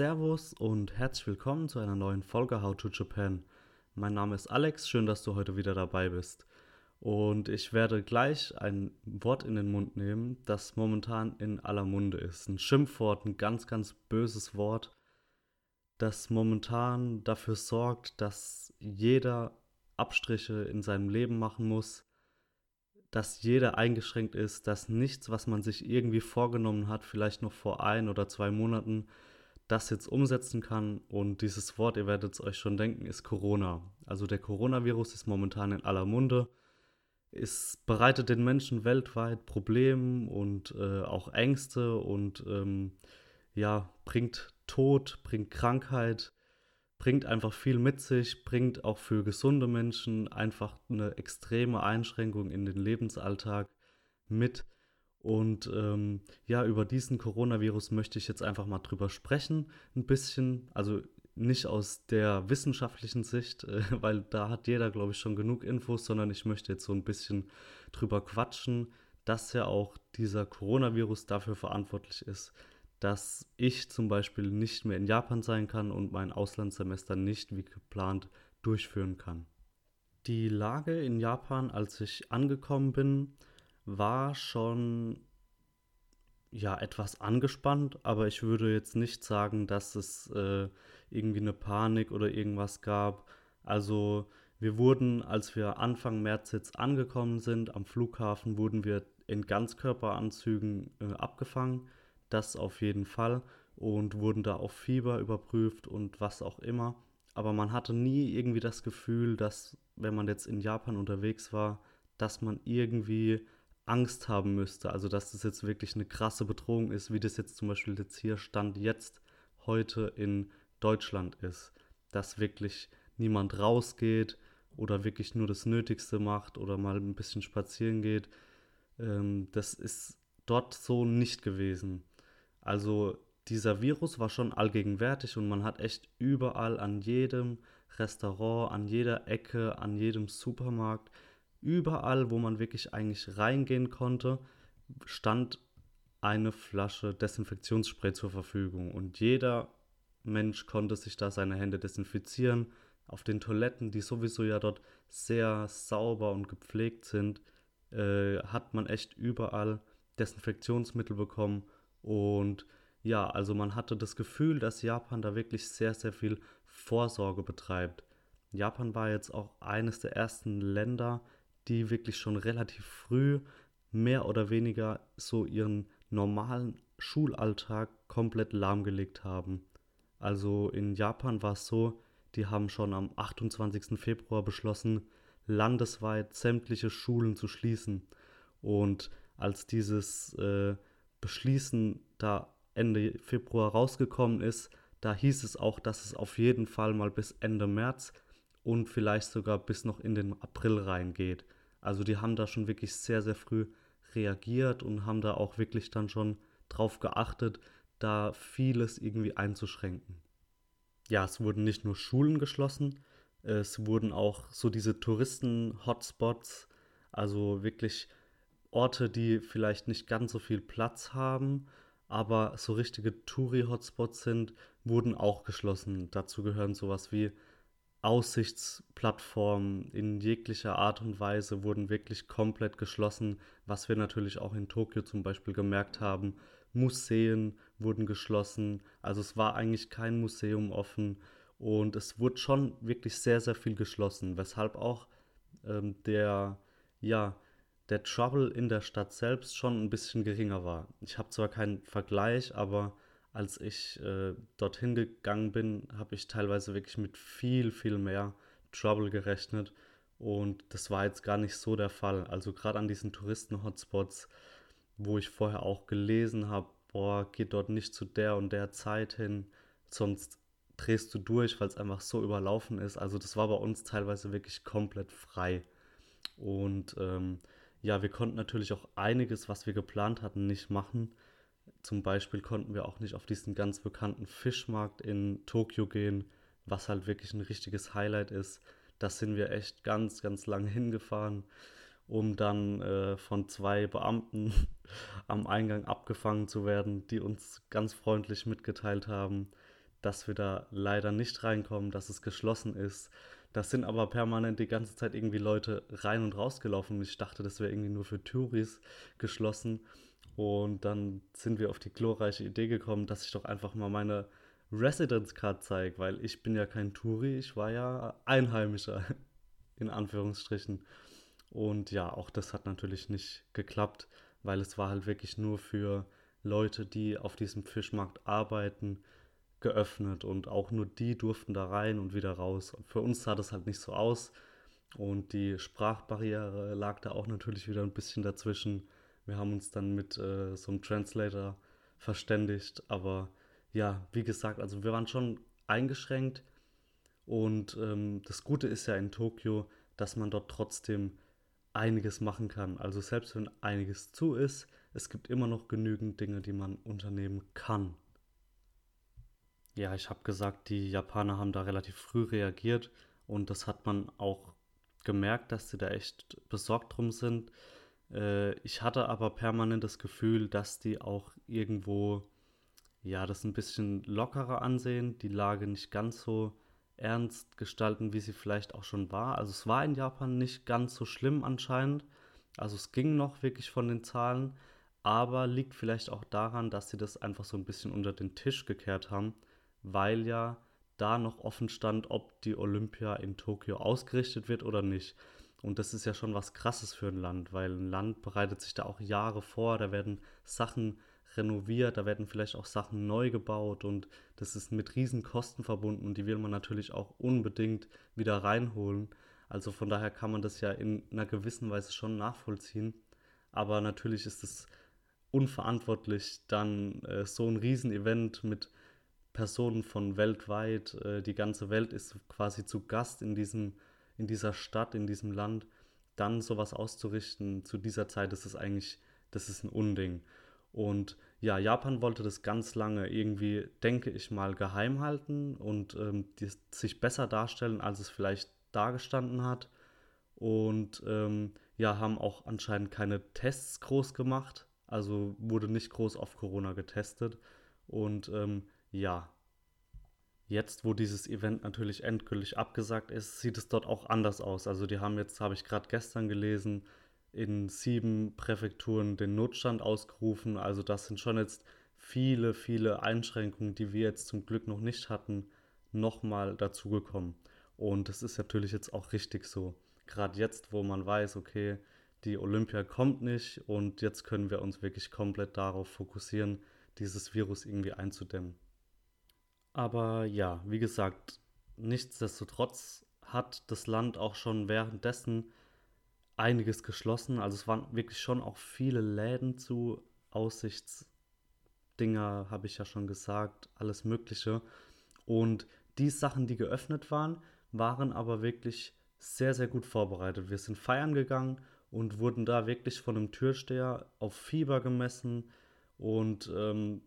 Servus und herzlich willkommen zu einer neuen Folge How to Japan. Mein Name ist Alex, schön, dass du heute wieder dabei bist. Und ich werde gleich ein Wort in den Mund nehmen, das momentan in aller Munde ist. Ein Schimpfwort, ein ganz, ganz böses Wort, das momentan dafür sorgt, dass jeder Abstriche in seinem Leben machen muss, dass jeder eingeschränkt ist, dass nichts, was man sich irgendwie vorgenommen hat, vielleicht noch vor ein oder zwei Monaten, das jetzt umsetzen kann. Und dieses Wort, ihr werdet es euch schon denken, ist Corona. Also der Coronavirus ist momentan in aller Munde. Es bereitet den Menschen weltweit Probleme und äh, auch Ängste und ähm, ja, bringt Tod, bringt Krankheit, bringt einfach viel mit sich, bringt auch für gesunde Menschen einfach eine extreme Einschränkung in den Lebensalltag mit. Und ähm, ja, über diesen Coronavirus möchte ich jetzt einfach mal drüber sprechen, ein bisschen. Also nicht aus der wissenschaftlichen Sicht, äh, weil da hat jeder, glaube ich, schon genug Infos, sondern ich möchte jetzt so ein bisschen drüber quatschen, dass ja auch dieser Coronavirus dafür verantwortlich ist, dass ich zum Beispiel nicht mehr in Japan sein kann und mein Auslandssemester nicht wie geplant durchführen kann. Die Lage in Japan, als ich angekommen bin, war schon ja etwas angespannt, aber ich würde jetzt nicht sagen, dass es äh, irgendwie eine Panik oder irgendwas gab. Also wir wurden, als wir Anfang März jetzt angekommen sind am Flughafen, wurden wir in Ganzkörperanzügen äh, abgefangen. Das auf jeden Fall und wurden da auf Fieber überprüft und was auch immer. Aber man hatte nie irgendwie das Gefühl, dass wenn man jetzt in Japan unterwegs war, dass man irgendwie Angst haben müsste. Also dass das jetzt wirklich eine krasse Bedrohung ist, wie das jetzt zum Beispiel jetzt hier stand jetzt heute in Deutschland ist. Dass wirklich niemand rausgeht oder wirklich nur das Nötigste macht oder mal ein bisschen spazieren geht. Ähm, das ist dort so nicht gewesen. Also dieser Virus war schon allgegenwärtig und man hat echt überall an jedem Restaurant, an jeder Ecke, an jedem Supermarkt überall, wo man wirklich eigentlich reingehen konnte, stand eine Flasche Desinfektionsspray zur Verfügung und jeder Mensch konnte sich da seine Hände desinfizieren. Auf den Toiletten, die sowieso ja dort sehr sauber und gepflegt sind, äh, hat man echt überall Desinfektionsmittel bekommen und ja, also man hatte das Gefühl, dass Japan da wirklich sehr, sehr viel Vorsorge betreibt. Japan war jetzt auch eines der ersten Länder, die wirklich schon relativ früh mehr oder weniger so ihren normalen Schulalltag komplett lahmgelegt haben. Also in Japan war es so, die haben schon am 28. Februar beschlossen, landesweit sämtliche Schulen zu schließen. Und als dieses äh, Beschließen da Ende Februar rausgekommen ist, da hieß es auch, dass es auf jeden Fall mal bis Ende März und vielleicht sogar bis noch in den April reingeht. Also die haben da schon wirklich sehr, sehr früh reagiert und haben da auch wirklich dann schon drauf geachtet, da vieles irgendwie einzuschränken. Ja, es wurden nicht nur Schulen geschlossen, es wurden auch so diese Touristen-Hotspots, also wirklich Orte, die vielleicht nicht ganz so viel Platz haben, aber so richtige Touri-Hotspots sind, wurden auch geschlossen. Dazu gehören sowas wie Aussichtsplattformen in jeglicher Art und Weise wurden wirklich komplett geschlossen, was wir natürlich auch in Tokio zum Beispiel gemerkt haben. Museen wurden geschlossen, also es war eigentlich kein Museum offen und es wurde schon wirklich sehr, sehr viel geschlossen, weshalb auch ähm, der, ja, der Trouble in der Stadt selbst schon ein bisschen geringer war. Ich habe zwar keinen Vergleich, aber als ich äh, dorthin gegangen bin, habe ich teilweise wirklich mit viel, viel mehr Trouble gerechnet. Und das war jetzt gar nicht so der Fall. Also gerade an diesen Touristen-Hotspots, wo ich vorher auch gelesen habe, boah, geht dort nicht zu der und der Zeit hin, sonst drehst du durch, weil es einfach so überlaufen ist. Also das war bei uns teilweise wirklich komplett frei. Und ähm, ja, wir konnten natürlich auch einiges, was wir geplant hatten, nicht machen. Zum Beispiel konnten wir auch nicht auf diesen ganz bekannten Fischmarkt in Tokio gehen, was halt wirklich ein richtiges Highlight ist. Da sind wir echt ganz, ganz lang hingefahren, um dann äh, von zwei Beamten am Eingang abgefangen zu werden, die uns ganz freundlich mitgeteilt haben, dass wir da leider nicht reinkommen, dass es geschlossen ist. Das sind aber permanent die ganze Zeit irgendwie Leute rein und rausgelaufen. Ich dachte, das wäre irgendwie nur für Touris geschlossen. Und dann sind wir auf die glorreiche Idee gekommen, dass ich doch einfach mal meine Residence Card zeige, weil ich bin ja kein Touri, ich war ja Einheimischer, in Anführungsstrichen. Und ja, auch das hat natürlich nicht geklappt, weil es war halt wirklich nur für Leute, die auf diesem Fischmarkt arbeiten, geöffnet und auch nur die durften da rein und wieder raus. Für uns sah das halt nicht so aus und die Sprachbarriere lag da auch natürlich wieder ein bisschen dazwischen. Wir haben uns dann mit äh, so einem Translator verständigt, aber ja, wie gesagt, also wir waren schon eingeschränkt und ähm, das Gute ist ja in Tokio, dass man dort trotzdem einiges machen kann. Also selbst wenn einiges zu ist, es gibt immer noch genügend Dinge, die man unternehmen kann. Ja, ich habe gesagt, die Japaner haben da relativ früh reagiert und das hat man auch gemerkt, dass sie da echt besorgt drum sind. Äh, ich hatte aber permanent das Gefühl, dass die auch irgendwo, ja, das ein bisschen lockerer ansehen, die Lage nicht ganz so ernst gestalten, wie sie vielleicht auch schon war. Also es war in Japan nicht ganz so schlimm anscheinend. Also es ging noch wirklich von den Zahlen, aber liegt vielleicht auch daran, dass sie das einfach so ein bisschen unter den Tisch gekehrt haben, weil ja da noch offen stand, ob die Olympia in Tokio ausgerichtet wird oder nicht. Und das ist ja schon was Krasses für ein Land, weil ein Land bereitet sich da auch Jahre vor, da werden Sachen renoviert, da werden vielleicht auch Sachen neu gebaut und das ist mit riesen Kosten verbunden und die will man natürlich auch unbedingt wieder reinholen. Also von daher kann man das ja in einer gewissen Weise schon nachvollziehen. Aber natürlich ist es unverantwortlich, dann äh, so ein Riesenevent mit Personen von weltweit, äh, die ganze Welt ist quasi zu Gast in diesem, in dieser Stadt, in diesem Land, dann sowas auszurichten, zu dieser Zeit ist es eigentlich, das ist ein Unding. Und ja, Japan wollte das ganz lange irgendwie, denke ich mal, geheim halten und ähm, die, sich besser darstellen, als es vielleicht dargestanden hat. Und ähm, ja, haben auch anscheinend keine Tests groß gemacht. Also wurde nicht groß auf Corona getestet. Und ähm, ja, jetzt, wo dieses Event natürlich endgültig abgesagt ist, sieht es dort auch anders aus. Also die haben jetzt, habe ich gerade gestern gelesen, in sieben Präfekturen den Notstand ausgerufen. Also das sind schon jetzt viele, viele Einschränkungen, die wir jetzt zum Glück noch nicht hatten, nochmal dazugekommen. Und das ist natürlich jetzt auch richtig so. Gerade jetzt, wo man weiß, okay, die Olympia kommt nicht und jetzt können wir uns wirklich komplett darauf fokussieren, dieses Virus irgendwie einzudämmen. Aber ja, wie gesagt, nichtsdestotrotz hat das Land auch schon währenddessen einiges geschlossen. Also es waren wirklich schon auch viele Läden zu, Aussichtsdinger, habe ich ja schon gesagt, alles Mögliche. Und die Sachen, die geöffnet waren, waren aber wirklich sehr, sehr gut vorbereitet. Wir sind feiern gegangen und wurden da wirklich von einem Türsteher auf Fieber gemessen und ähm,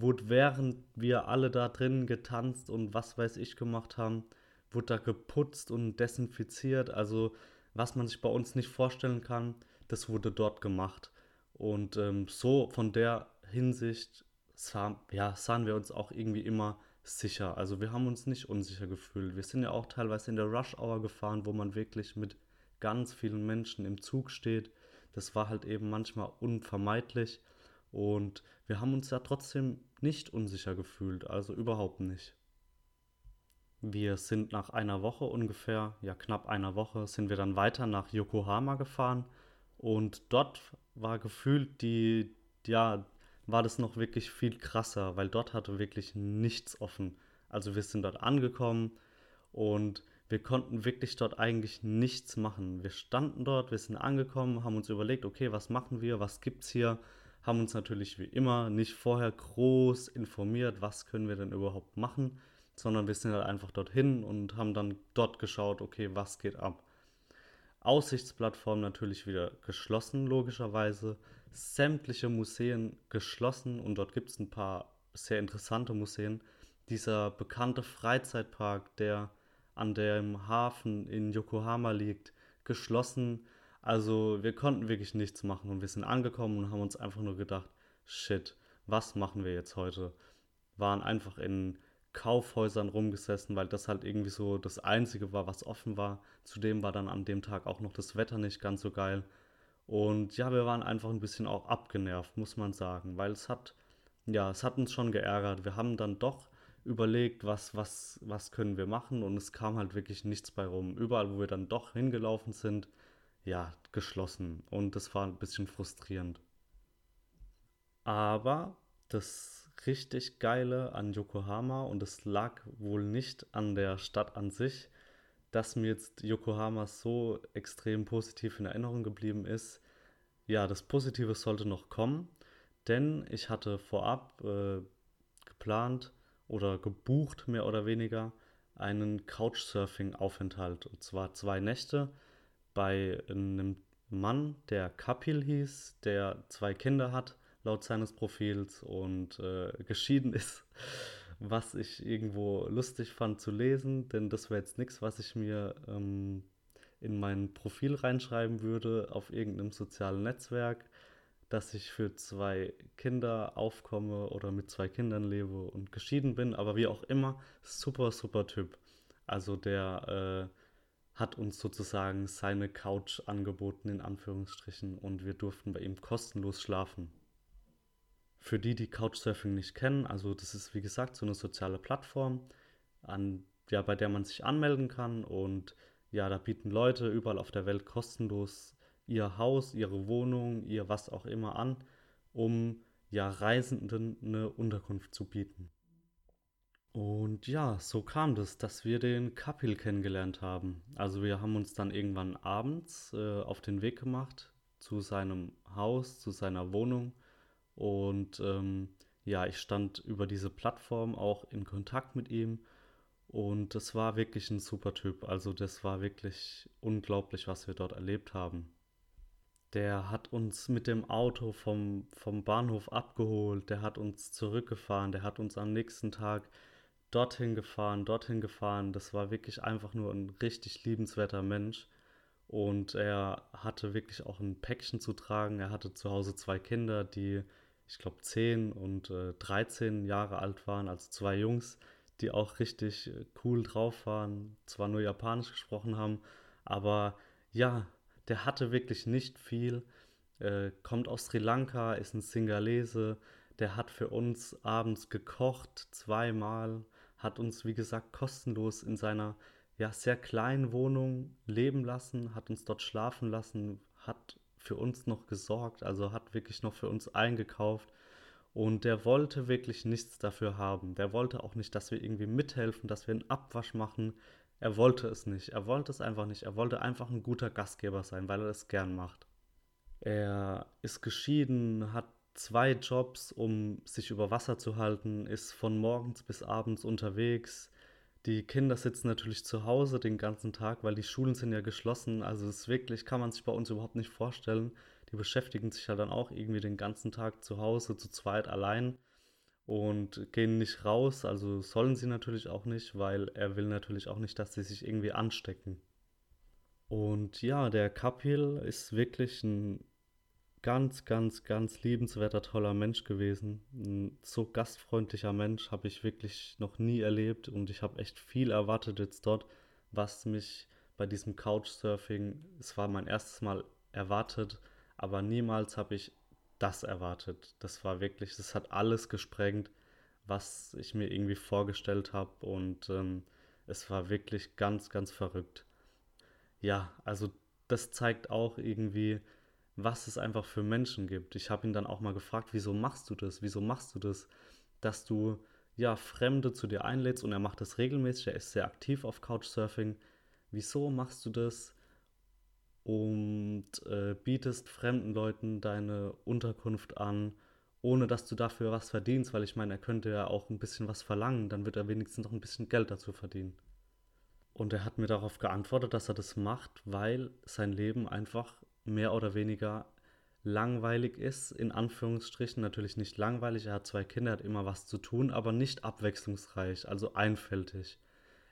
wurde während wir alle da drin getanzt und was weiß ich gemacht haben, wurde da geputzt und desinfiziert. Also was man sich bei uns nicht vorstellen kann, das wurde dort gemacht. Und ähm, so von der Hinsicht sah, ja, sahen wir uns auch irgendwie immer sicher. Also wir haben uns nicht unsicher gefühlt. Wir sind ja auch teilweise in der Rush Hour gefahren, wo man wirklich mit ganz vielen Menschen im Zug steht. Das war halt eben manchmal unvermeidlich. Und wir haben uns ja trotzdem nicht unsicher gefühlt, also überhaupt nicht. Wir sind nach einer Woche ungefähr, ja knapp einer Woche, sind wir dann weiter nach Yokohama gefahren und dort war gefühlt die, ja, war das noch wirklich viel krasser, weil dort hatte wirklich nichts offen. Also wir sind dort angekommen und wir konnten wirklich dort eigentlich nichts machen. Wir standen dort, wir sind angekommen, haben uns überlegt, okay, was machen wir, was gibt's hier? Haben uns natürlich wie immer nicht vorher groß informiert, was können wir denn überhaupt machen sondern wir sind halt einfach dorthin und haben dann dort geschaut, okay, was geht ab. Aussichtsplattform natürlich wieder geschlossen, logischerweise. Sämtliche Museen geschlossen und dort gibt es ein paar sehr interessante Museen. Dieser bekannte Freizeitpark, der an dem Hafen in Yokohama liegt, geschlossen. Also wir konnten wirklich nichts machen und wir sind angekommen und haben uns einfach nur gedacht, shit, was machen wir jetzt heute? Waren einfach in Kaufhäusern rumgesessen, weil das halt irgendwie so das Einzige war, was offen war. Zudem war dann an dem Tag auch noch das Wetter nicht ganz so geil. Und ja, wir waren einfach ein bisschen auch abgenervt, muss man sagen, weil es hat, ja, es hat uns schon geärgert. Wir haben dann doch überlegt, was, was, was können wir machen und es kam halt wirklich nichts bei rum. Überall, wo wir dann doch hingelaufen sind, ja, geschlossen und das war ein bisschen frustrierend. Aber das richtig Geile an Yokohama und es lag wohl nicht an der Stadt an sich, dass mir jetzt Yokohama so extrem positiv in Erinnerung geblieben ist. Ja, das Positive sollte noch kommen, denn ich hatte vorab äh, geplant oder gebucht, mehr oder weniger, einen Couchsurfing-Aufenthalt. Und zwar zwei Nächte bei einem Mann, der Kapil hieß, der zwei Kinder hat, laut seines Profils, und äh, geschieden ist was ich irgendwo lustig fand zu lesen, denn das wäre jetzt nichts, was ich mir ähm, in mein Profil reinschreiben würde auf irgendeinem sozialen Netzwerk, dass ich für zwei Kinder aufkomme oder mit zwei Kindern lebe und geschieden bin, aber wie auch immer, super, super Typ. Also der äh, hat uns sozusagen seine Couch angeboten, in Anführungsstrichen, und wir durften bei ihm kostenlos schlafen. Für die, die Couchsurfing nicht kennen, also das ist wie gesagt so eine soziale Plattform, an, ja, bei der man sich anmelden kann und ja, da bieten Leute überall auf der Welt kostenlos ihr Haus, ihre Wohnung, ihr was auch immer an, um ja Reisenden eine Unterkunft zu bieten. Und ja, so kam das, dass wir den Kapil kennengelernt haben. Also wir haben uns dann irgendwann abends äh, auf den Weg gemacht zu seinem Haus, zu seiner Wohnung und ähm, ja, ich stand über diese Plattform auch in Kontakt mit ihm. Und das war wirklich ein super Typ. Also das war wirklich unglaublich, was wir dort erlebt haben. Der hat uns mit dem Auto vom, vom Bahnhof abgeholt, der hat uns zurückgefahren, der hat uns am nächsten Tag dorthin gefahren, dorthin gefahren. Das war wirklich einfach nur ein richtig liebenswerter Mensch. Und er hatte wirklich auch ein Päckchen zu tragen. Er hatte zu Hause zwei Kinder, die ich glaube, 10 und äh, 13 Jahre alt waren, also zwei Jungs, die auch richtig äh, cool drauf waren, zwar nur Japanisch gesprochen haben, aber ja, der hatte wirklich nicht viel, äh, kommt aus Sri Lanka, ist ein Singalese, der hat für uns abends gekocht, zweimal, hat uns, wie gesagt, kostenlos in seiner ja, sehr kleinen Wohnung leben lassen, hat uns dort schlafen lassen, hat für uns noch gesorgt, also hat wirklich noch für uns eingekauft. Und der wollte wirklich nichts dafür haben. Der wollte auch nicht, dass wir irgendwie mithelfen, dass wir einen Abwasch machen. Er wollte es nicht. Er wollte es einfach nicht. Er wollte einfach ein guter Gastgeber sein, weil er es gern macht. Er ist geschieden, hat zwei Jobs, um sich über Wasser zu halten, ist von morgens bis abends unterwegs, die Kinder sitzen natürlich zu Hause den ganzen Tag, weil die Schulen sind ja geschlossen. Also es ist wirklich, kann man sich bei uns überhaupt nicht vorstellen. Die beschäftigen sich ja dann auch irgendwie den ganzen Tag zu Hause, zu zweit allein und gehen nicht raus. Also sollen sie natürlich auch nicht, weil er will natürlich auch nicht, dass sie sich irgendwie anstecken. Und ja, der Kapil ist wirklich ein ganz, ganz, ganz liebenswerter, toller Mensch gewesen. Ein so gastfreundlicher Mensch habe ich wirklich noch nie erlebt und ich habe echt viel erwartet jetzt dort, was mich bei diesem Couchsurfing, es war mein erstes Mal erwartet, aber niemals habe ich das erwartet. Das war wirklich, das hat alles gesprengt, was ich mir irgendwie vorgestellt habe und ähm, es war wirklich ganz, ganz verrückt. Ja, also das zeigt auch irgendwie, was es einfach für Menschen gibt. Ich habe ihn dann auch mal gefragt, wieso machst du das? Wieso machst du das, dass du ja Fremde zu dir einlädst und er macht das regelmäßig, er ist sehr aktiv auf Couchsurfing. Wieso machst du das und äh, bietest fremden Leuten deine Unterkunft an, ohne dass du dafür was verdienst? Weil ich meine, er könnte ja auch ein bisschen was verlangen, dann wird er wenigstens noch ein bisschen Geld dazu verdienen. Und er hat mir darauf geantwortet, dass er das macht, weil sein Leben einfach mehr oder weniger langweilig ist, in Anführungsstrichen natürlich nicht langweilig, er hat zwei Kinder, hat immer was zu tun, aber nicht abwechslungsreich, also einfältig.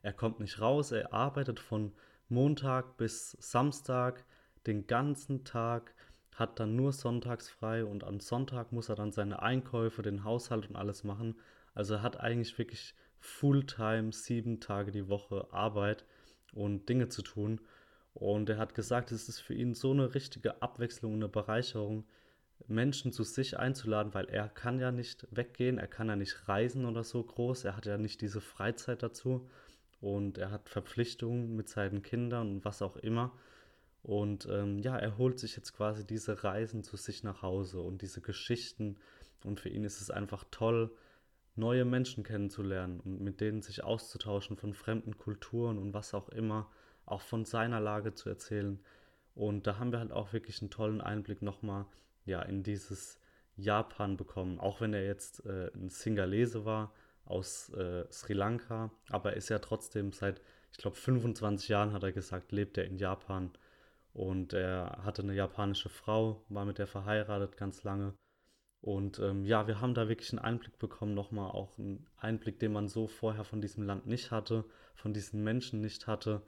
Er kommt nicht raus, er arbeitet von Montag bis Samstag den ganzen Tag, hat dann nur sonntags frei und am Sonntag muss er dann seine Einkäufe, den Haushalt und alles machen. Also er hat eigentlich wirklich Fulltime, sieben Tage die Woche Arbeit und Dinge zu tun. Und er hat gesagt, es ist für ihn so eine richtige Abwechslung, eine Bereicherung, Menschen zu sich einzuladen, weil er kann ja nicht weggehen, er kann ja nicht reisen oder so groß, er hat ja nicht diese Freizeit dazu und er hat Verpflichtungen mit seinen Kindern und was auch immer. Und ähm, ja, er holt sich jetzt quasi diese Reisen zu sich nach Hause und diese Geschichten. Und für ihn ist es einfach toll, neue Menschen kennenzulernen und mit denen sich auszutauschen von fremden Kulturen und was auch immer, auch von seiner Lage zu erzählen. Und da haben wir halt auch wirklich einen tollen Einblick nochmal ja, in dieses Japan bekommen, auch wenn er jetzt äh, ein Singalese war aus äh, Sri Lanka, aber er ist ja trotzdem seit, ich glaube, 25 Jahren, hat er gesagt, lebt er in Japan. Und er hatte eine japanische Frau, war mit der verheiratet ganz lange. Und ähm, ja, wir haben da wirklich einen Einblick bekommen, nochmal auch einen Einblick, den man so vorher von diesem Land nicht hatte, von diesen Menschen nicht hatte.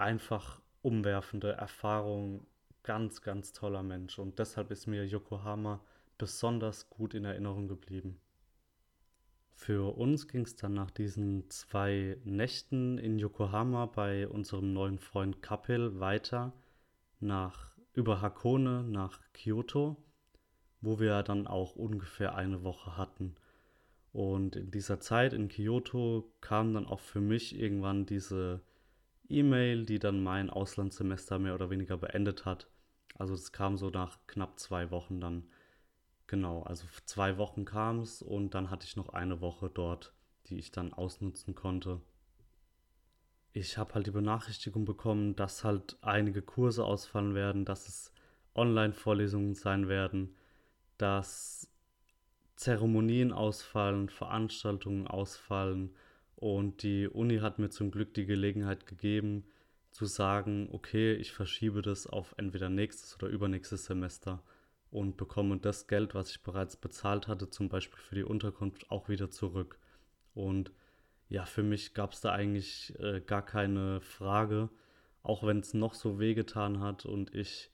Einfach umwerfende Erfahrungen, ganz, ganz toller Mensch. Und deshalb ist mir Yokohama besonders gut in Erinnerung geblieben. Für uns ging es dann nach diesen zwei Nächten in Yokohama bei unserem neuen Freund Kapil weiter nach über Hakone nach Kyoto, wo wir dann auch ungefähr eine Woche hatten. Und in dieser Zeit in Kyoto kam dann auch für mich irgendwann diese E-Mail, die dann mein Auslandssemester mehr oder weniger beendet hat. Also es kam so nach knapp zwei Wochen dann. Genau, also zwei Wochen kam es und dann hatte ich noch eine Woche dort, die ich dann ausnutzen konnte ich habe halt die Benachrichtigung bekommen, dass halt einige Kurse ausfallen werden, dass es Online-Vorlesungen sein werden, dass Zeremonien ausfallen, Veranstaltungen ausfallen und die Uni hat mir zum Glück die Gelegenheit gegeben zu sagen, okay, ich verschiebe das auf entweder nächstes oder übernächstes Semester und bekomme das Geld, was ich bereits bezahlt hatte, zum Beispiel für die Unterkunft, auch wieder zurück. Und ja, für mich gab es da eigentlich äh, gar keine Frage, auch wenn es noch so wehgetan hat und ich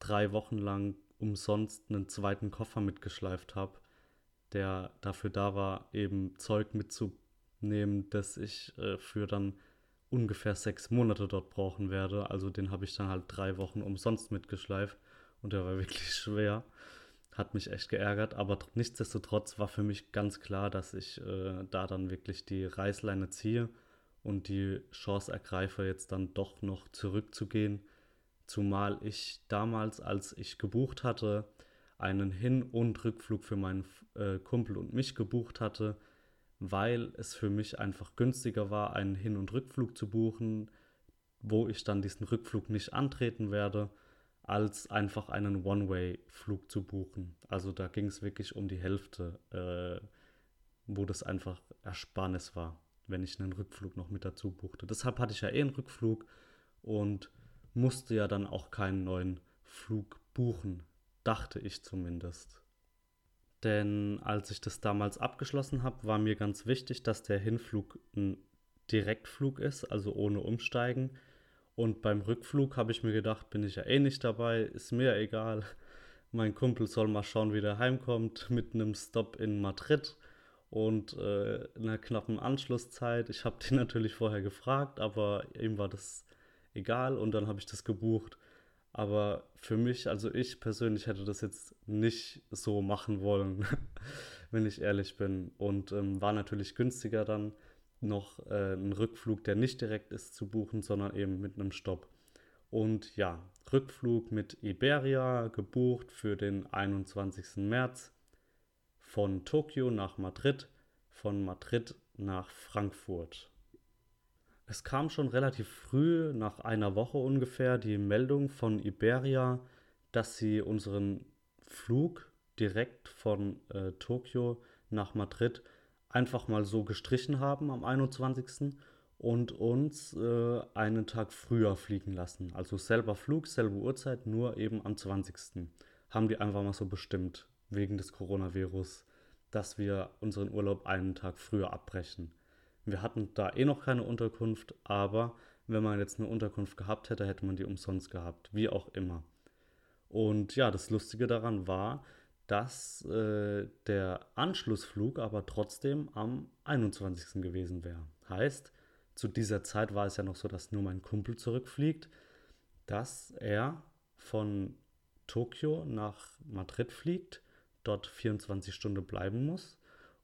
drei Wochen lang umsonst einen zweiten Koffer mitgeschleift habe, der dafür da war, eben Zeug mitzunehmen, das ich äh, für dann ungefähr sechs Monate dort brauchen werde. Also den habe ich dann halt drei Wochen umsonst mitgeschleift und der war wirklich schwer hat mich echt geärgert, aber nichtsdestotrotz war für mich ganz klar, dass ich äh, da dann wirklich die Reißleine ziehe und die Chance ergreife, jetzt dann doch noch zurückzugehen. Zumal ich damals, als ich gebucht hatte, einen Hin- und Rückflug für meinen äh, Kumpel und mich gebucht hatte, weil es für mich einfach günstiger war, einen Hin- und Rückflug zu buchen, wo ich dann diesen Rückflug nicht antreten werde als einfach einen One-Way-Flug zu buchen. Also da ging es wirklich um die Hälfte, äh, wo das einfach Ersparnis war, wenn ich einen Rückflug noch mit dazu buchte. Deshalb hatte ich ja eh einen Rückflug und musste ja dann auch keinen neuen Flug buchen, dachte ich zumindest. Denn als ich das damals abgeschlossen habe, war mir ganz wichtig, dass der Hinflug ein Direktflug ist, also ohne Umsteigen und beim Rückflug habe ich mir gedacht, bin ich ja eh nicht dabei, ist mir egal. Mein Kumpel soll mal schauen, wie der heimkommt, mit einem Stop in Madrid und äh, einer knappen Anschlusszeit. Ich habe den natürlich vorher gefragt, aber ihm war das egal und dann habe ich das gebucht. Aber für mich, also ich persönlich hätte das jetzt nicht so machen wollen, wenn ich ehrlich bin. Und ähm, war natürlich günstiger dann noch äh, einen Rückflug, der nicht direkt ist, zu buchen, sondern eben mit einem Stopp. Und ja, Rückflug mit Iberia gebucht für den 21. März von Tokio nach Madrid, von Madrid nach Frankfurt. Es kam schon relativ früh, nach einer Woche ungefähr, die Meldung von Iberia, dass sie unseren Flug direkt von äh, Tokio nach Madrid einfach mal so gestrichen haben am 21. und uns äh, einen Tag früher fliegen lassen. Also selber Flug, selbe Uhrzeit, nur eben am 20. Haben die einfach mal so bestimmt, wegen des Coronavirus, dass wir unseren Urlaub einen Tag früher abbrechen. Wir hatten da eh noch keine Unterkunft, aber wenn man jetzt eine Unterkunft gehabt hätte, hätte man die umsonst gehabt, wie auch immer. Und ja, das Lustige daran war, dass äh, der Anschlussflug aber trotzdem am 21. gewesen wäre. Heißt, zu dieser Zeit war es ja noch so, dass nur mein Kumpel zurückfliegt, dass er von Tokio nach Madrid fliegt, dort 24 Stunden bleiben muss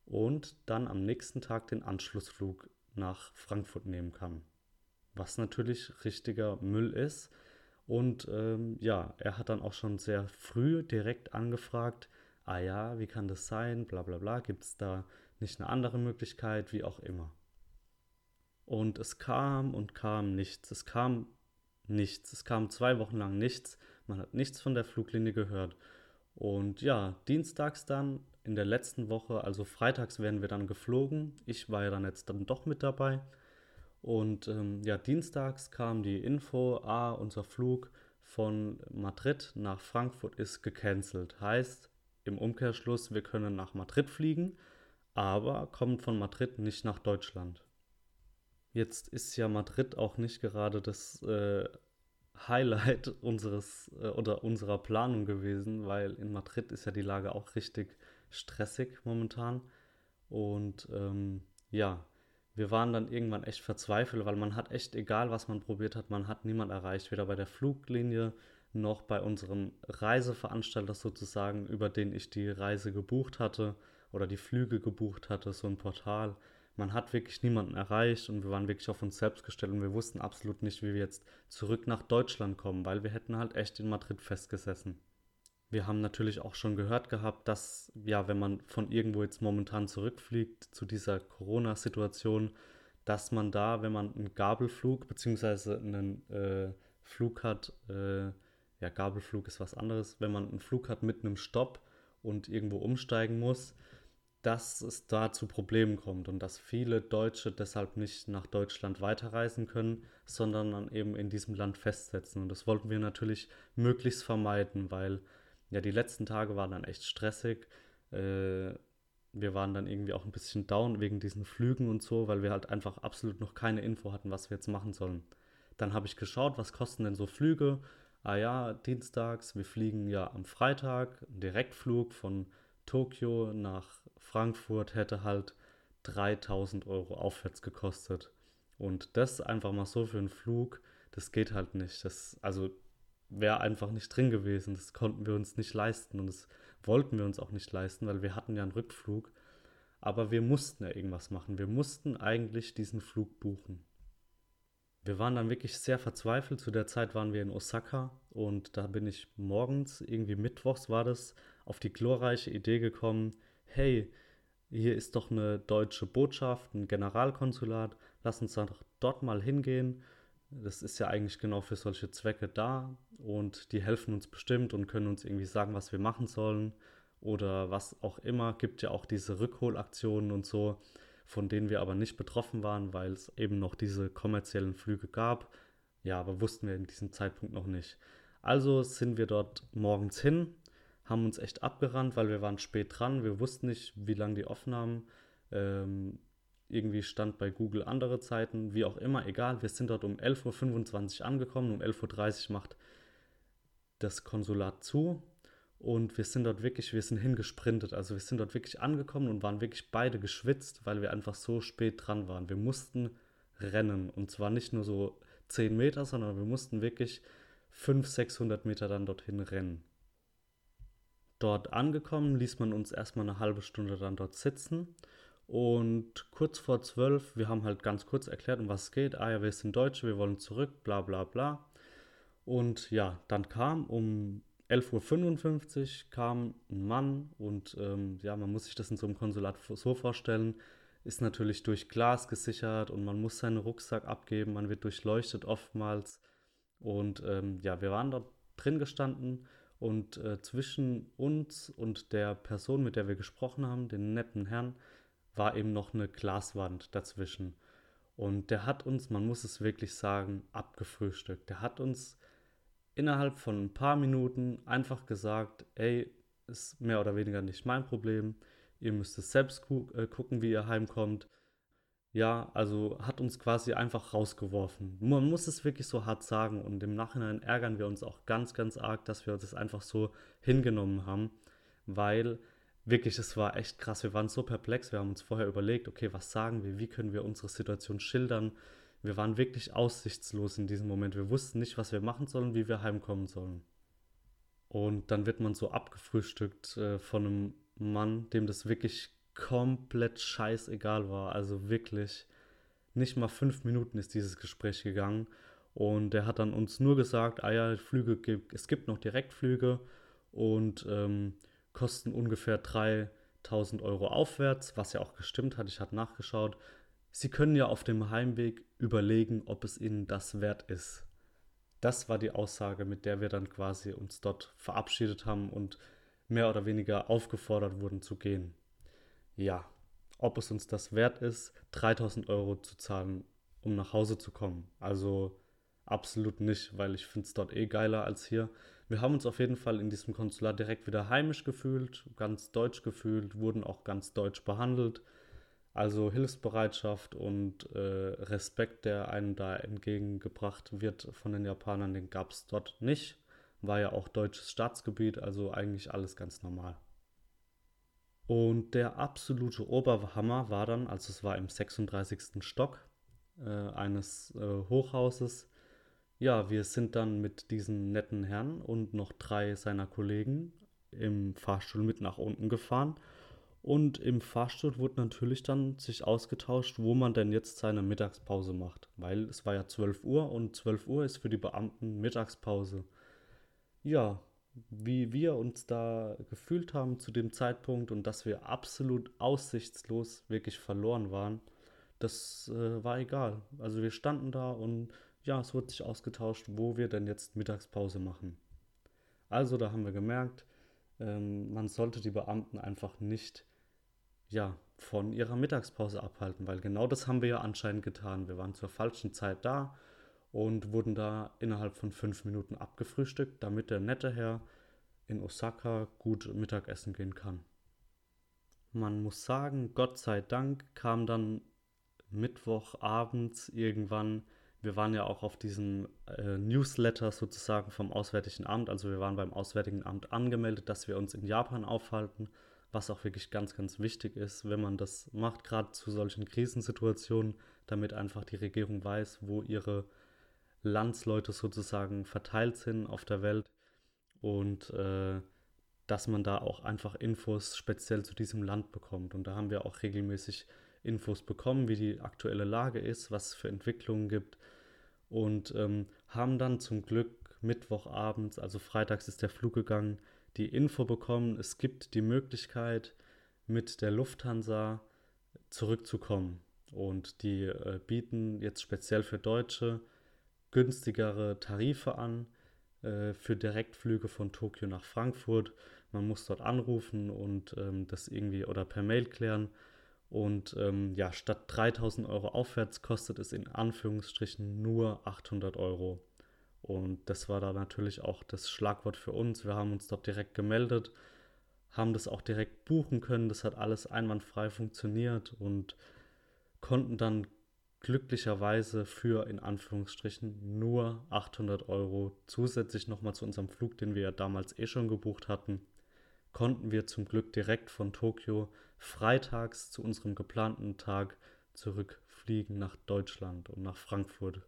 und dann am nächsten Tag den Anschlussflug nach Frankfurt nehmen kann. Was natürlich richtiger Müll ist. Und ähm, ja, er hat dann auch schon sehr früh direkt angefragt, ah ja, wie kann das sein, bla bla bla, gibt es da nicht eine andere Möglichkeit, wie auch immer. Und es kam und kam nichts, es kam nichts, es kam zwei Wochen lang nichts, man hat nichts von der Fluglinie gehört. Und ja, dienstags dann in der letzten Woche, also freitags werden wir dann geflogen. Ich war ja dann jetzt dann doch mit dabei. Und ähm, ja, dienstags kam die Info, ah, unser Flug von Madrid nach Frankfurt ist gecancelt. Heißt, im Umkehrschluss, wir können nach Madrid fliegen, aber kommen von Madrid nicht nach Deutschland. Jetzt ist ja Madrid auch nicht gerade das äh, Highlight unseres äh, oder unserer Planung gewesen, weil in Madrid ist ja die Lage auch richtig stressig momentan. Und ähm, ja, wir waren dann irgendwann echt verzweifelt, weil man hat echt, egal was man probiert hat, man hat niemand erreicht, weder bei der Fluglinie noch bei unserem Reiseveranstalter sozusagen, über den ich die Reise gebucht hatte oder die Flüge gebucht hatte, so ein Portal. Man hat wirklich niemanden erreicht und wir waren wirklich auf uns selbst gestellt und wir wussten absolut nicht, wie wir jetzt zurück nach Deutschland kommen, weil wir hätten halt echt in Madrid festgesessen. Wir haben natürlich auch schon gehört gehabt, dass ja, wenn man von irgendwo jetzt momentan zurückfliegt zu dieser Corona-Situation, dass man da, wenn man einen Gabelflug bzw. einen äh, Flug hat, äh, ja, Gabelflug ist was anderes, wenn man einen Flug hat mit einem Stopp und irgendwo umsteigen muss, dass es da zu Problemen kommt und dass viele Deutsche deshalb nicht nach Deutschland weiterreisen können, sondern dann eben in diesem Land festsetzen. Und das wollten wir natürlich möglichst vermeiden, weil ja die letzten Tage waren dann echt stressig. Äh, wir waren dann irgendwie auch ein bisschen down wegen diesen Flügen und so, weil wir halt einfach absolut noch keine Info hatten, was wir jetzt machen sollen. Dann habe ich geschaut, was kosten denn so Flüge? Ah ja, dienstags, wir fliegen ja am Freitag, ein Direktflug von Tokio nach Frankfurt hätte halt 3000 Euro aufwärts gekostet. Und das einfach mal so für einen Flug, das geht halt nicht. Das, also wäre einfach nicht drin gewesen. Das konnten wir uns nicht leisten und das wollten wir uns auch nicht leisten, weil wir hatten ja einen Rückflug. Aber wir mussten ja irgendwas machen. Wir mussten eigentlich diesen Flug buchen. Wir waren dann wirklich sehr verzweifelt. Zu der Zeit waren wir in Osaka und da bin ich morgens, irgendwie mittwochs war das, auf die glorreiche Idee gekommen, hey, hier ist doch eine deutsche Botschaft, ein Generalkonsulat, lass uns doch dort mal hingehen. Das ist ja eigentlich genau für solche Zwecke da und die helfen uns bestimmt und können uns irgendwie sagen, was wir machen sollen oder was auch immer. Gibt ja auch diese Rückholaktionen und so, von denen wir aber nicht betroffen waren, weil es eben noch diese kommerziellen Flüge gab. Ja, aber wussten wir in diesem Zeitpunkt noch nicht. Also sind wir dort morgens hin, haben uns echt abgerannt, weil wir waren spät dran. Wir wussten nicht, wie lange die offen haben. Ähm, irgendwie stand bei Google andere Zeiten, wie auch immer, egal. Wir sind dort um 11.25 Uhr angekommen, um 11.30 Uhr macht das Konsulat zu und wir sind dort wirklich, wir sind hingesprintet. Also wir sind dort wirklich angekommen und waren wirklich beide geschwitzt, weil wir einfach so spät dran waren. Wir mussten rennen und zwar nicht nur so 10 Meter, sondern wir mussten wirklich 500, 600 Meter dann dorthin rennen. Dort angekommen, ließ man uns erstmal eine halbe Stunde dann dort sitzen. Und kurz vor zwölf, wir haben halt ganz kurz erklärt, um was es geht. Ah ja, wir sind Deutsche, wir wollen zurück, bla bla bla. Und ja, dann kam um 11.55 Uhr kam ein Mann und ähm, ja, man muss sich das in so einem Konsulat so vorstellen, ist natürlich durch Glas gesichert und man muss seinen Rucksack abgeben, man wird durchleuchtet oftmals. Und ähm, ja, wir waren dort drin gestanden und äh, zwischen uns und der Person, mit der wir gesprochen haben, den netten Herrn, war eben noch eine Glaswand dazwischen. Und der hat uns, man muss es wirklich sagen, abgefrühstückt. Der hat uns innerhalb von ein paar Minuten einfach gesagt, ey, ist mehr oder weniger nicht mein Problem. Ihr müsst es selbst gu äh, gucken, wie ihr heimkommt. Ja, also hat uns quasi einfach rausgeworfen. Man muss es wirklich so hart sagen und im Nachhinein ärgern wir uns auch ganz, ganz arg, dass wir das einfach so hingenommen haben, weil wirklich, es war echt krass. Wir waren so perplex. Wir haben uns vorher überlegt, okay, was sagen wir? Wie können wir unsere Situation schildern? Wir waren wirklich aussichtslos in diesem Moment. Wir wussten nicht, was wir machen sollen, wie wir heimkommen sollen. Und dann wird man so abgefrühstückt äh, von einem Mann, dem das wirklich komplett scheißegal war. Also wirklich, nicht mal fünf Minuten ist dieses Gespräch gegangen. Und er hat dann uns nur gesagt, ah ja, Flüge gibt, es gibt noch Direktflüge und ähm, kosten ungefähr 3000 Euro aufwärts, was ja auch gestimmt hat. Ich hatte nachgeschaut. Sie können ja auf dem Heimweg überlegen, ob es Ihnen das wert ist. Das war die Aussage, mit der wir dann quasi uns dort verabschiedet haben und mehr oder weniger aufgefordert wurden zu gehen. Ja, ob es uns das wert ist, 3000 Euro zu zahlen, um nach Hause zu kommen. Also absolut nicht, weil ich finde es dort eh geiler als hier. Wir haben uns auf jeden Fall in diesem Konsulat direkt wieder heimisch gefühlt, ganz deutsch gefühlt, wurden auch ganz deutsch behandelt. Also Hilfsbereitschaft und äh, Respekt, der einem da entgegengebracht wird von den Japanern, den gab es dort nicht. War ja auch deutsches Staatsgebiet, also eigentlich alles ganz normal. Und der absolute Oberhammer war dann, also es war im 36. Stock äh, eines äh, Hochhauses, ja, wir sind dann mit diesen netten Herren und noch drei seiner Kollegen im Fahrstuhl mit nach unten gefahren. Und im Fahrstuhl wurde natürlich dann sich ausgetauscht, wo man denn jetzt seine Mittagspause macht. Weil es war ja 12 Uhr und 12 Uhr ist für die Beamten Mittagspause. Ja, wie wir uns da gefühlt haben zu dem Zeitpunkt und dass wir absolut aussichtslos wirklich verloren waren, das äh, war egal. Also wir standen da und ja, es wurde sich ausgetauscht, wo wir denn jetzt Mittagspause machen. Also da haben wir gemerkt, ähm, man sollte die Beamten einfach nicht ja, von ihrer Mittagspause abhalten, weil genau das haben wir ja anscheinend getan. Wir waren zur falschen Zeit da und wurden da innerhalb von fünf Minuten abgefrühstückt, damit der nette Herr in Osaka gut Mittagessen gehen kann. Man muss sagen, Gott sei Dank kam dann Mittwochabends irgendwann wir waren ja auch auf diesem äh, Newsletter sozusagen vom Auswärtigen Amt. Also wir waren beim Auswärtigen Amt angemeldet, dass wir uns in Japan aufhalten, was auch wirklich ganz, ganz wichtig ist, wenn man das macht, gerade zu solchen Krisensituationen, damit einfach die Regierung weiß, wo ihre Landsleute sozusagen verteilt sind auf der Welt und äh, dass man da auch einfach Infos speziell zu diesem Land bekommt. Und da haben wir auch regelmäßig Infos bekommen, wie die aktuelle Lage ist, was es für Entwicklungen gibt und ähm, haben dann zum Glück Mittwochabends, also freitags ist der Flug gegangen, die Info bekommen, es gibt die Möglichkeit mit der Lufthansa zurückzukommen und die äh, bieten jetzt speziell für Deutsche günstigere Tarife an äh, für Direktflüge von Tokio nach Frankfurt. Man muss dort anrufen und ähm, das irgendwie oder per Mail klären und ähm, ja, statt 3000 Euro aufwärts kostet es in Anführungsstrichen nur 800 Euro. Und das war da natürlich auch das Schlagwort für uns. Wir haben uns dort direkt gemeldet, haben das auch direkt buchen können. Das hat alles einwandfrei funktioniert und konnten dann glücklicherweise für in Anführungsstrichen nur 800 Euro zusätzlich nochmal zu unserem Flug, den wir ja damals eh schon gebucht hatten, konnten wir zum Glück direkt von Tokio freitags zu unserem geplanten Tag zurückfliegen nach Deutschland und nach Frankfurt.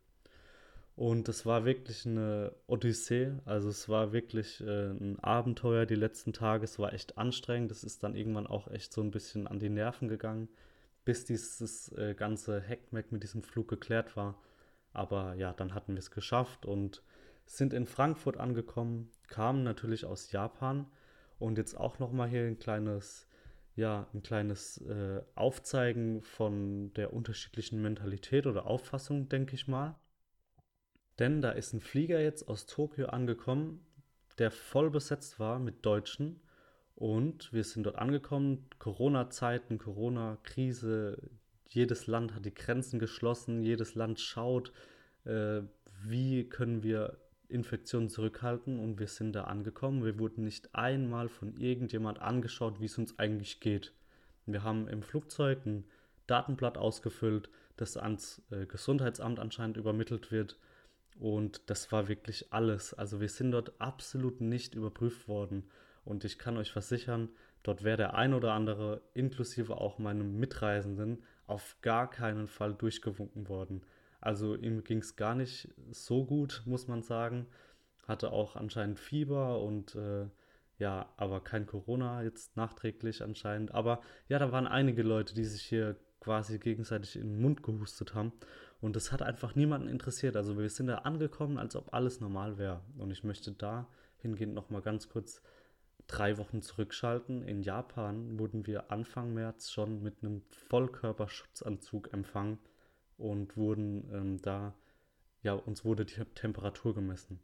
Und es war wirklich eine Odyssee, also es war wirklich äh, ein Abenteuer die letzten Tage, es war echt anstrengend, es ist dann irgendwann auch echt so ein bisschen an die Nerven gegangen, bis dieses äh, ganze Heckmeck mit diesem Flug geklärt war. Aber ja, dann hatten wir es geschafft und sind in Frankfurt angekommen, kamen natürlich aus Japan und jetzt auch nochmal hier ein kleines ja, ein kleines äh, Aufzeigen von der unterschiedlichen Mentalität oder Auffassung, denke ich mal. Denn da ist ein Flieger jetzt aus Tokio angekommen, der voll besetzt war mit Deutschen. Und wir sind dort angekommen, Corona-Zeiten, Corona-Krise, jedes Land hat die Grenzen geschlossen, jedes Land schaut, äh, wie können wir Infektionen zurückhalten und wir sind da angekommen. Wir wurden nicht einmal von irgendjemand angeschaut, wie es uns eigentlich geht. Wir haben im Flugzeug ein Datenblatt ausgefüllt, das ans äh, Gesundheitsamt anscheinend übermittelt wird. Und das war wirklich alles. Also wir sind dort absolut nicht überprüft worden. Und ich kann euch versichern, dort wäre der ein oder andere, inklusive auch meinem Mitreisenden, auf gar keinen Fall durchgewunken worden. Also ihm ging es gar nicht so gut, muss man sagen. Hatte auch anscheinend Fieber und äh, ja, aber kein Corona jetzt nachträglich anscheinend. Aber ja, da waren einige Leute, die sich hier quasi gegenseitig in den Mund gehustet haben. Und das hat einfach niemanden interessiert. Also wir sind da angekommen, als ob alles normal wäre. Und ich möchte da hingehend nochmal ganz kurz drei Wochen zurückschalten. In Japan wurden wir Anfang März schon mit einem Vollkörperschutzanzug empfangen und wurden ähm, da, ja, uns wurde die Temperatur gemessen.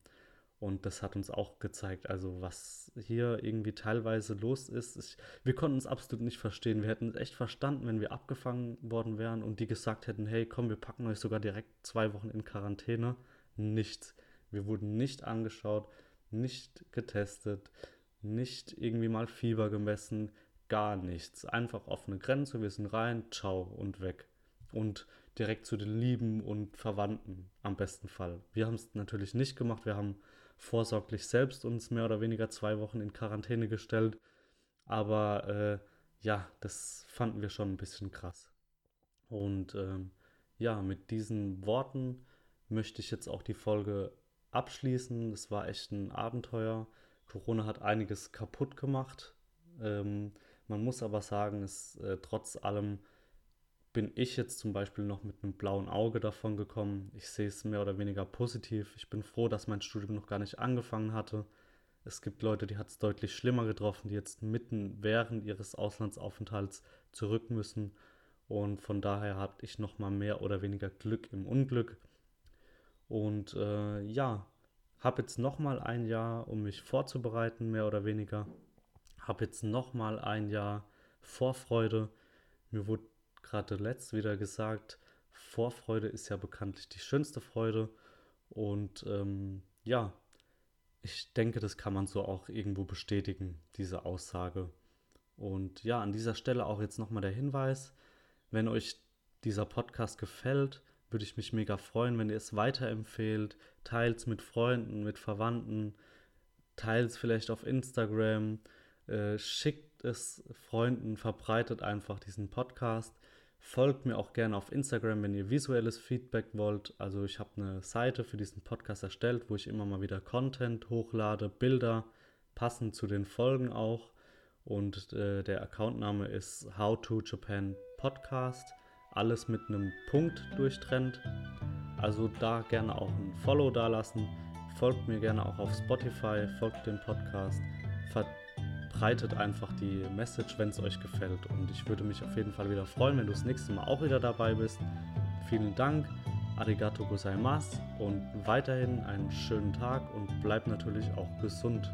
Und das hat uns auch gezeigt, also was hier irgendwie teilweise los ist. Ich, wir konnten es absolut nicht verstehen. Wir hätten es echt verstanden, wenn wir abgefangen worden wären und die gesagt hätten, hey, komm, wir packen euch sogar direkt zwei Wochen in Quarantäne. Nichts. Wir wurden nicht angeschaut, nicht getestet, nicht irgendwie mal Fieber gemessen, gar nichts. Einfach offene Grenze, wir sind rein, ciao und weg. Und direkt zu den Lieben und Verwandten am besten Fall. Wir haben es natürlich nicht gemacht, wir haben vorsorglich selbst uns mehr oder weniger zwei Wochen in Quarantäne gestellt. Aber äh, ja, das fanden wir schon ein bisschen krass. Und ähm, ja, mit diesen Worten möchte ich jetzt auch die Folge abschließen. Es war echt ein Abenteuer. Corona hat einiges kaputt gemacht. Ähm, man muss aber sagen, es äh, trotz allem bin ich jetzt zum Beispiel noch mit einem blauen Auge davon gekommen. Ich sehe es mehr oder weniger positiv. Ich bin froh, dass mein Studium noch gar nicht angefangen hatte. Es gibt Leute, die hat es deutlich schlimmer getroffen, die jetzt mitten während ihres Auslandsaufenthalts zurück müssen. Und von daher hatte ich noch mal mehr oder weniger Glück im Unglück. Und äh, ja, habe jetzt noch mal ein Jahr, um mich vorzubereiten, mehr oder weniger. Habe jetzt noch mal ein Jahr Vorfreude. Mir wurde gerade letzt wieder gesagt, Vorfreude ist ja bekanntlich die schönste Freude. Und ähm, ja, ich denke, das kann man so auch irgendwo bestätigen, diese Aussage. Und ja, an dieser Stelle auch jetzt nochmal der Hinweis, wenn euch dieser Podcast gefällt, würde ich mich mega freuen, wenn ihr es weiterempfehlt, teilt es mit Freunden, mit Verwandten, teilt es vielleicht auf Instagram, äh, schickt es Freunden, verbreitet einfach diesen Podcast. Folgt mir auch gerne auf Instagram, wenn ihr visuelles Feedback wollt. Also ich habe eine Seite für diesen Podcast erstellt, wo ich immer mal wieder Content hochlade, Bilder, passend zu den Folgen auch. Und äh, der Accountname ist How to Japan Podcast. Alles mit einem Punkt durchtrennt. Also da gerne auch ein Follow dalassen. Folgt mir gerne auch auf Spotify, folgt dem Podcast. Ver verbreitet einfach die Message, wenn es euch gefällt. Und ich würde mich auf jeden Fall wieder freuen, wenn du das nächste Mal auch wieder dabei bist. Vielen Dank, arigato gozaimasu und weiterhin einen schönen Tag und bleib natürlich auch gesund.